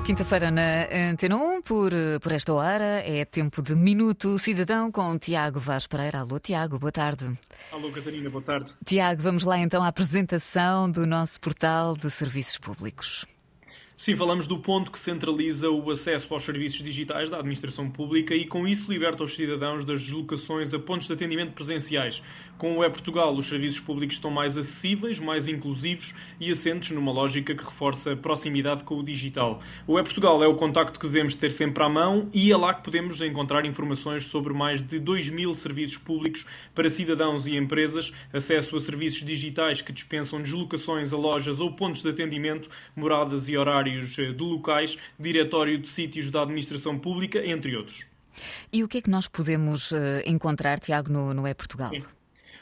quinta-feira na Antena 1, por, por esta hora, é tempo de Minuto Cidadão com Tiago Vaz Pereira. Alô, Tiago, boa tarde. Alô, Catarina, boa tarde. Tiago, vamos lá então à apresentação do nosso portal de serviços públicos. Sim, falamos do ponto que centraliza o acesso aos serviços digitais da administração pública e, com isso, liberta os cidadãos das deslocações a pontos de atendimento presenciais. Com o E-Portugal, os serviços públicos estão mais acessíveis, mais inclusivos e assentes numa lógica que reforça a proximidade com o digital. O E-Portugal é o contacto que devemos ter sempre à mão e é lá que podemos encontrar informações sobre mais de 2 mil serviços públicos para cidadãos e empresas, acesso a serviços digitais que dispensam deslocações a lojas ou pontos de atendimento, moradas e horários eh, de locais, diretório de sítios da administração pública, entre outros. E o que é que nós podemos uh, encontrar, Tiago, no, no E-Portugal?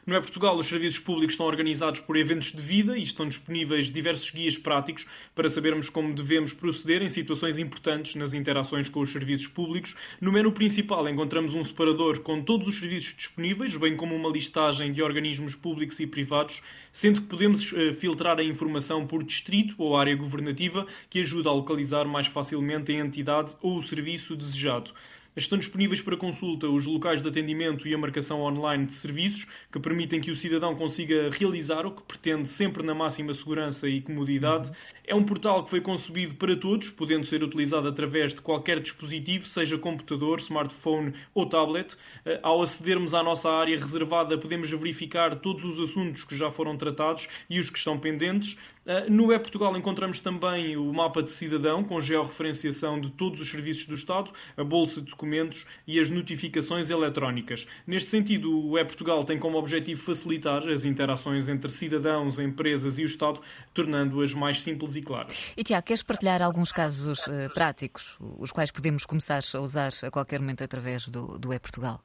No É Portugal, os serviços públicos estão organizados por eventos de vida e estão disponíveis diversos guias práticos para sabermos como devemos proceder em situações importantes nas interações com os serviços públicos. No menu principal encontramos um separador com todos os serviços disponíveis, bem como uma listagem de organismos públicos e privados, sendo que podemos uh, filtrar a informação por distrito ou área governativa, que ajuda a localizar mais facilmente a entidade ou o serviço desejado. Estão disponíveis para consulta os locais de atendimento e a marcação online de serviços que permitem que o cidadão consiga realizar o que pretende sempre na máxima segurança e comodidade. É um portal que foi concebido para todos, podendo ser utilizado através de qualquer dispositivo, seja computador, smartphone ou tablet. Eh, ao acedermos à nossa área reservada, podemos verificar todos os assuntos que já foram tratados e os que estão pendentes. Eh, no E-Portugal encontramos também o mapa de cidadão, com georreferenciação de todos os serviços do Estado, a bolsa de documentos e as notificações eletrónicas. Neste sentido, o E-Portugal tem como objetivo facilitar as interações entre cidadãos, empresas e o Estado, tornando-as mais simples e claras. E Tiago, queres partilhar alguns casos uh, práticos, os quais podemos começar a usar a qualquer momento através do, do E-Portugal?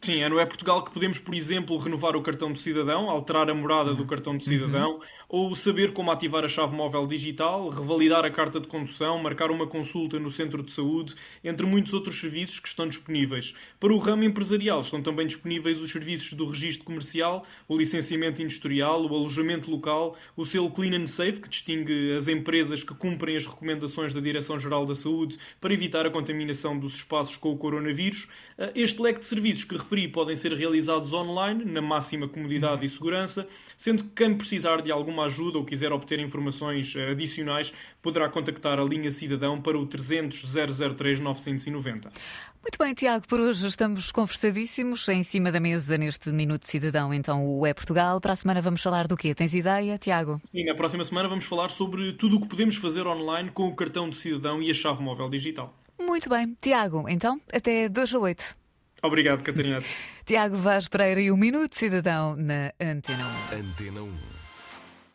Sim, é no E-Portugal que podemos, por exemplo, renovar o cartão de cidadão, alterar a morada do cartão de cidadão, uhum. ou saber como ativar a chave móvel digital, revalidar a carta de condução, marcar uma consulta no centro de saúde, entre muitos outros serviços que estão disponíveis. Para o ramo empresarial estão também disponíveis os serviços do registro comercial, o licenciamento industrial, o alojamento local, o selo Clean and Safe, que distingue as empresas que cumprem as recomendações da Direção-Geral da Saúde para evitar a contaminação dos espaços com o coronavírus. Eh, este leque de serviços que referi podem ser realizados online, na máxima comodidade e segurança, sendo que quem precisar de alguma ajuda ou quiser obter informações eh, adicionais poderá contactar a linha Cidadão para o 300 003 990. Muito bem, Tiago, por hoje estamos conversadíssimos em cima da mesa neste Minuto Cidadão, então o É Portugal. Para a semana vamos falar do quê? Tens ideia, Tiago? E na próxima semana vamos falar sobre tudo o que podemos fazer online com o cartão de cidadão e a chave móvel digital. Muito bem. Tiago, então, até 2 a 8. Obrigado, Catarina. Tiago Vaz Pereira e o Minuto Cidadão na Antena 1. Antena 1.